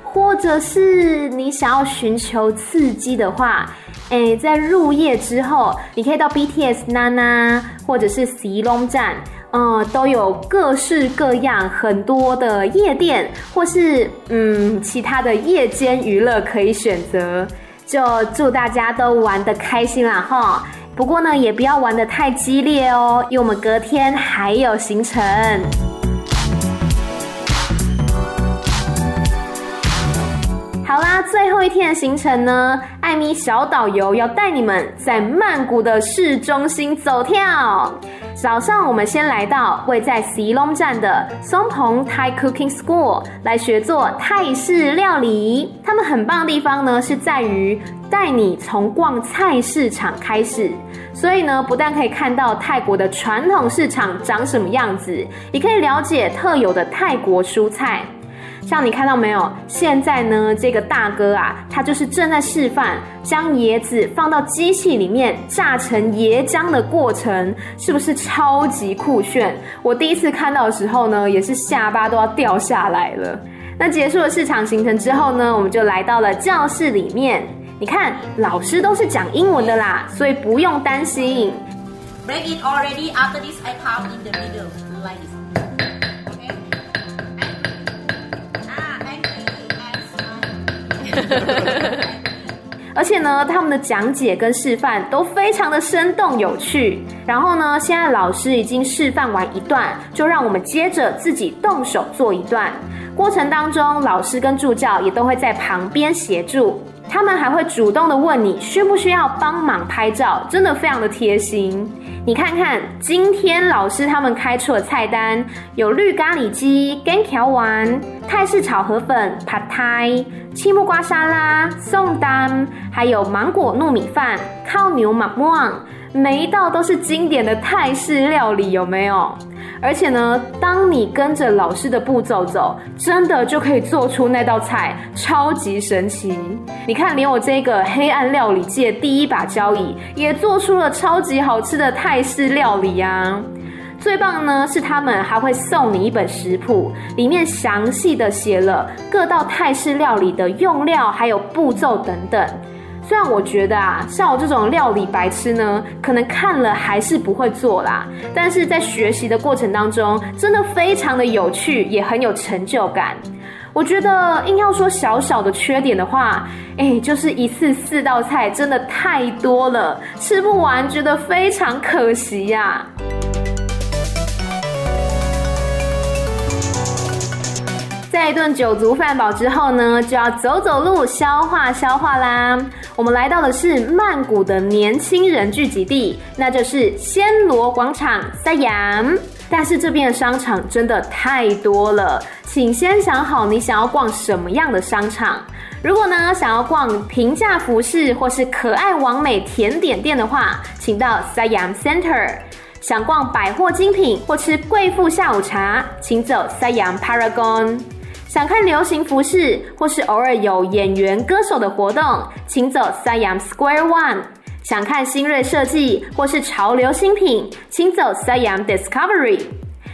或者是你想要寻求刺激的话，诶，在入夜之后，你可以到 BTS Nana 或者是 C 龙站。嗯，都有各式各样很多的夜店，或是嗯其他的夜间娱乐可以选择。就祝大家都玩得开心啦哈！不过呢，也不要玩得太激烈哦，因为我们隔天还有行程。好啦，最后一天的行程呢，艾米小导游要带你们在曼谷的市中心走跳。早上，我们先来到位在西隆站的松蓬 Thai Cooking School 来学做泰式料理。他们很棒的地方呢，是在于带你从逛菜市场开始，所以呢，不但可以看到泰国的传统市场长什么样子，也可以了解特有的泰国蔬菜。像你看到没有？现在呢，这个大哥啊，他就是正在示范将椰子放到机器里面榨成椰浆的过程，是不是超级酷炫？我第一次看到的时候呢，也是下巴都要掉下来了。那结束了市场行程之后呢，我们就来到了教室里面。你看，老师都是讲英文的啦，所以不用担心。Break it already. After this, I count in the middle like 而且呢，他们的讲解跟示范都非常的生动有趣。然后呢，现在老师已经示范完一段，就让我们接着自己动手做一段。过程当中，老师跟助教也都会在旁边协助。他们还会主动的问你需不需要帮忙拍照，真的非常的贴心。你看看，今天老师他们开出的菜单有绿咖喱鸡、干条丸、泰式炒河粉、p a t a i、青木瓜沙拉、宋丹，还有芒果糯米饭、烤牛马旺，每一道都是经典的泰式料理，有没有？而且呢，当你跟着老师的步骤走，真的就可以做出那道菜，超级神奇。你看，连我这个黑暗料理界第一把交椅，也做出了超级好吃的泰式料理呀。最棒呢是他们还会送你一本食谱，里面详细的写了各道泰式料理的用料还有步骤等等。虽然我觉得啊，像我这种料理白痴呢，可能看了还是不会做啦，但是在学习的过程当中，真的非常的有趣，也很有成就感。我觉得硬要说小小的缺点的话，哎，就是一次四道菜真的太多了，吃不完，觉得非常可惜呀。在一顿酒足饭饱之后呢，就要走走路消化消化啦。我们来到的是曼谷的年轻人聚集地，那就是暹罗广场 Siam。但是这边的商场真的太多了，请先想好你想要逛什么样的商场。如果呢想要逛平价服饰或是可爱完美甜点店的话，请到 Siam Center。想逛百货精品或吃贵妇下午茶，请走 Siam Paragon。想看流行服饰，或是偶尔有演员、歌手的活动，请走 Siam Square One。想看新锐设计，或是潮流新品，请走 Siam Discovery。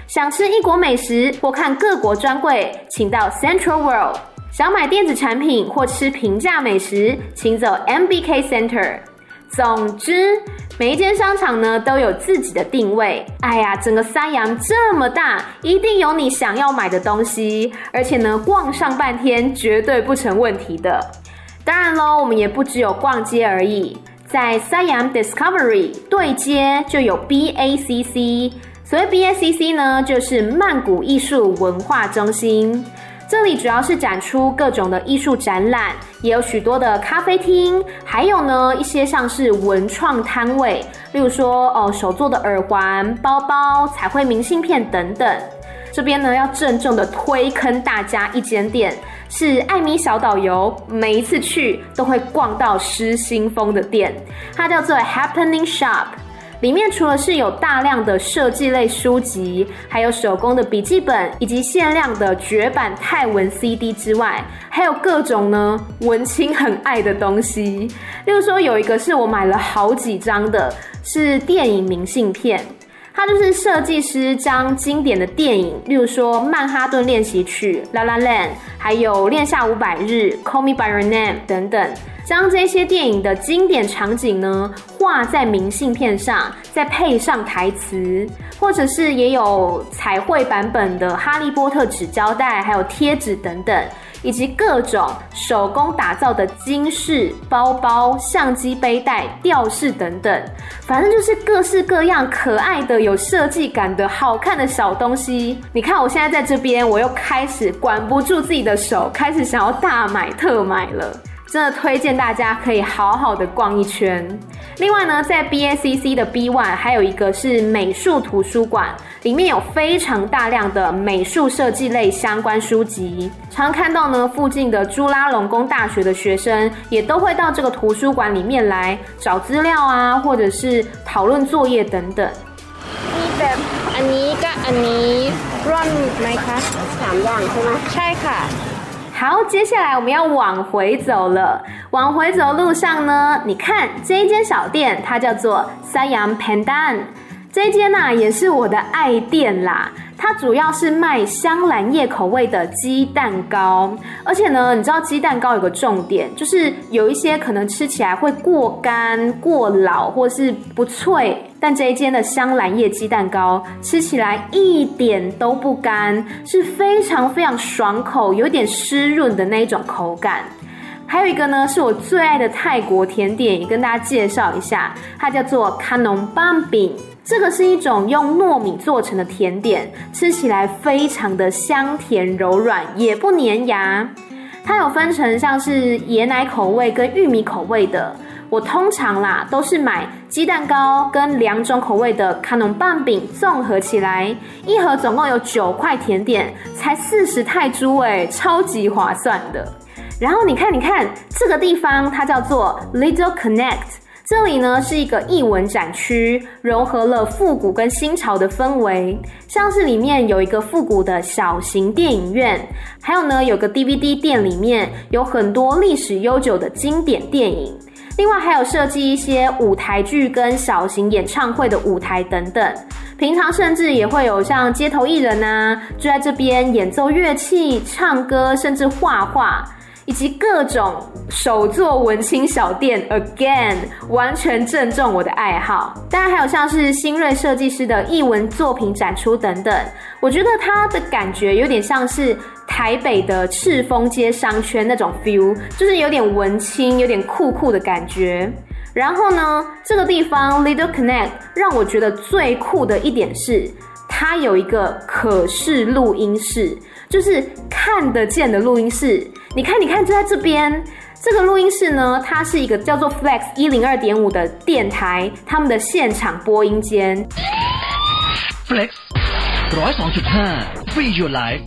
想吃异国美食，或看各国专柜，请到 Central World。想买电子产品或吃平价美食，请走 MBK Center。总之，每一间商场呢都有自己的定位。哎呀，整个 Siam 这么大，一定有你想要买的东西，而且呢，逛上半天绝对不成问题的。当然喽，我们也不只有逛街而已，在 Siam Discovery 对街就有 BACC。所谓 BACC 呢，就是曼谷艺术文化中心。这里主要是展出各种的艺术展览，也有许多的咖啡厅，还有呢一些像是文创摊位，例如说哦手做的耳环、包包、彩绘明信片等等。这边呢要郑重的推坑大家一间店，是艾米小导游每一次去都会逛到失心疯的店，它叫做 Happening Shop。里面除了是有大量的设计类书籍，还有手工的笔记本，以及限量的绝版泰文 CD 之外，还有各种呢文青很爱的东西。例如说，有一个是我买了好几张的，是电影明信片。它就是设计师将经典的电影，例如说《曼哈顿练习曲》《La La Land》，还有《恋夏五百日》《Call Me by Your Name》等等，将这些电影的经典场景呢画在明信片上，再配上台词，或者是也有彩绘版本的《哈利波特》纸胶带，还有贴纸等等。以及各种手工打造的金饰包包、相机背带、吊饰等等，反正就是各式各样可爱的、有设计感的好看的小东西。你看，我现在在这边，我又开始管不住自己的手，开始想要大买特买了。真的推荐大家可以好好的逛一圈。另外呢，在 BACC 的 B One 还有一个是美术图书馆，里面有非常大量的美术设计类相关书籍。常看到呢，附近的朱拉隆功大学的学生也都会到这个图书馆里面来找资料啊，或者是讨论作业等等。มีแบบอันนี้กับอันนี้ร่อนไหมคะสามอย่างใช่ไหมใช่ค่ะ。 好，接下来我们要往回走了。往回走路上呢，你看这一间小店，它叫做 Siam Pandan。这一间呐、也是我的爱店啦。它主要是卖香兰叶口味的鸡蛋糕，而且呢，你知道鸡蛋糕有个重点，就是有一些可能吃起来会过干、过老，或是不脆。但这一间的香兰叶鸡蛋糕吃起来一点都不干，是非常非常爽口，有点湿润的那一种口感。还有一个呢，是我最爱的泰国甜点，也跟大家介绍一下，它叫做卡农棒饼。这个是一种用糯米做成的甜点，吃起来非常的香甜柔软，也不粘牙。它有分成像是椰奶口味跟玉米口味的。我通常啦都是买鸡蛋糕跟两种口味的卡农棒饼综合起来，一盒总共有九块甜点，才四十泰铢哎，超级划算的。然后你看，你看这个地方，它叫做 Little Connect。这里呢是一个艺文展区，融合了复古跟新潮的氛围，像是里面有一个复古的小型电影院，还有呢有个 DVD 店，里面有很多历史悠久的经典电影，另外还有设计一些舞台剧跟小型演唱会的舞台等等。平常甚至也会有像街头艺人啊，就在这边演奏乐器、唱歌，甚至画画。以及各种手作文青小店，again，完全正中我的爱好。当然还有像是新锐设计师的艺文作品展出等等，我觉得它的感觉有点像是台北的赤峰街商圈那种 feel，就是有点文青、有点酷酷的感觉。然后呢，这个地方 Little Connect 让我觉得最酷的一点是，它有一个可视录音室，就是看得见的录音室。你看，你看，就在这边。这个录音室呢，它是一个叫做 Flex 一零二点五的电台，他们的现场播音间。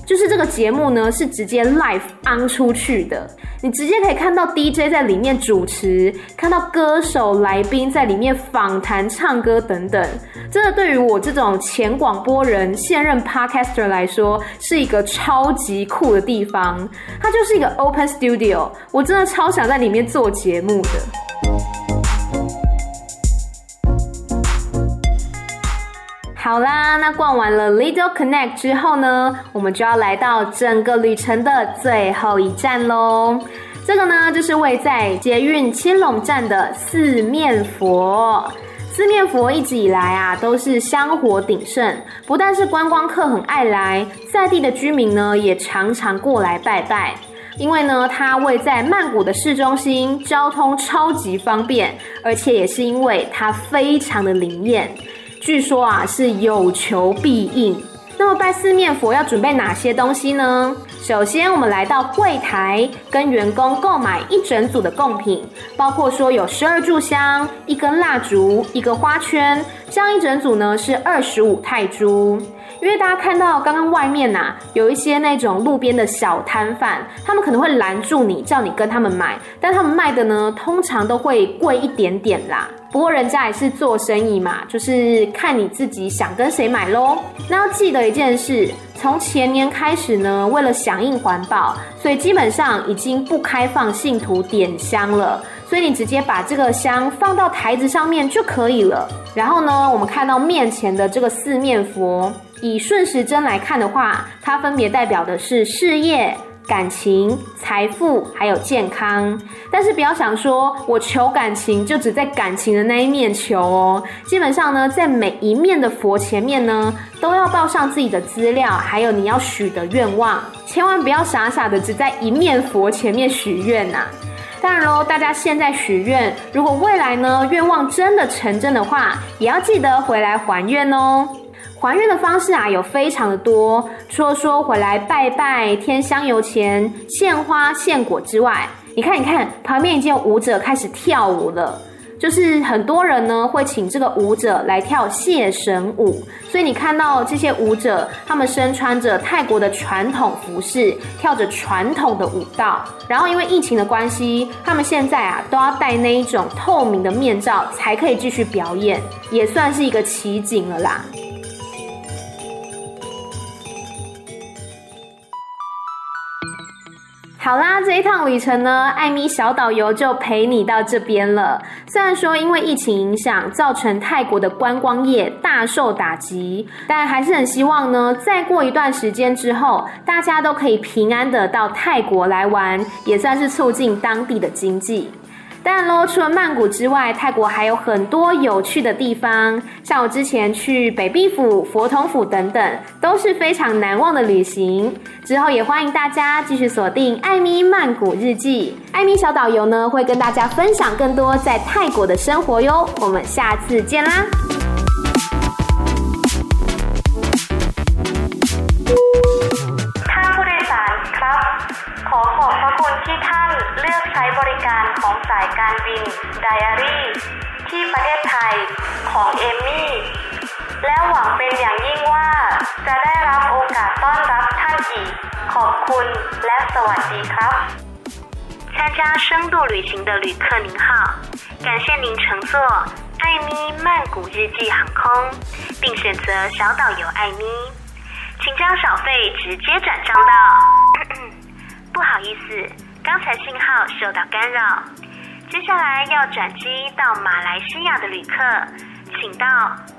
就是这个节目呢，是直接 live on 出去的。你直接可以看到 DJ 在里面主持，看到歌手来宾在里面访谈、唱歌等等。真的，对于我这种前广播人、现任 Podcaster 来说，是一个超级酷的地方。它就是一个 Open Studio，我真的超想在里面做节目的。好啦，那逛完了 Little Connect 之后呢，我们就要来到整个旅程的最后一站喽。这个呢，就是位在捷运青龙站的四面佛。四面佛一直以来啊，都是香火鼎盛，不但是观光客很爱来，在地的居民呢，也常常过来拜拜。因为呢，它位在曼谷的市中心，交通超级方便，而且也是因为它非常的灵验。据说啊，是有求必应。那么拜四面佛要准备哪些东西呢？首先，我们来到柜台，跟员工购买一整组的贡品，包括说有十二炷香、一根蜡烛、一个花圈，这样一整组呢是二十五泰铢。因为大家看到刚刚外面呐、啊，有一些那种路边的小摊贩，他们可能会拦住你，叫你跟他们买，但他们卖的呢，通常都会贵一点点啦。不过人家也是做生意嘛，就是看你自己想跟谁买喽。那要记得一件事，从前年开始呢，为了响应环保，所以基本上已经不开放信徒点香了。所以你直接把这个香放到台子上面就可以了。然后呢，我们看到面前的这个四面佛。以顺时针来看的话，它分别代表的是事业、感情、财富，还有健康。但是不要想说我求感情就只在感情的那一面求哦。基本上呢，在每一面的佛前面呢，都要报上自己的资料，还有你要许的愿望。千万不要傻傻的只在一面佛前面许愿呐。当然喽，大家现在许愿，如果未来呢愿望真的成真的话，也要记得回来还愿哦。还愿的方式啊，有非常的多。除了说回来拜拜、添香油钱、献花献果之外，你看，你看，旁边已经有舞者开始跳舞了。就是很多人呢会请这个舞者来跳谢神舞，所以你看到这些舞者，他们身穿着泰国的传统服饰，跳着传统的舞蹈。然后因为疫情的关系，他们现在啊都要戴那一种透明的面罩，才可以继续表演，也算是一个奇景了啦。好啦，这一趟旅程呢，艾米小导游就陪你到这边了。虽然说因为疫情影响，造成泰国的观光业大受打击，但还是很希望呢，再过一段时间之后，大家都可以平安的到泰国来玩，也算是促进当地的经济。当然喽，除了曼谷之外，泰国还有很多有趣的地方，像我之前去北壁府、佛统府等等，都是非常难忘的旅行。之后也欢迎大家继续锁定艾米曼谷日记，艾米小导游呢会跟大家分享更多在泰国的生活哟。我们下次见啦！สายการบินไดอารี่ที่ประเทศไทยของเอมี่ และหวังเป็นอย่างยิ่งว่าจะได้รับโอกาสต้อนรับท่านอีก ขอบคุณและสวัสดีครับ 参加深度旅行的旅客您好，感谢您乘坐艾咪曼谷日记航空，并选择小导游艾咪，请将小费直接转账到。不好意思， 刚才信号受到干扰。接下来要转机到马来西亚的旅客，请到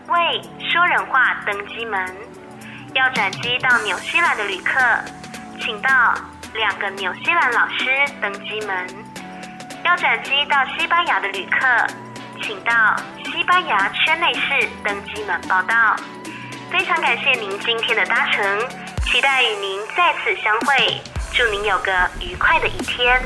为说人话登机门。要转机到纽西兰的旅客，请到两个纽西兰老师登机门。要转机到西班牙的旅客，请到西班牙圈内市登机门报到。非常感谢您今天的搭乘，期待与您再次相会。祝您有个愉快的一天。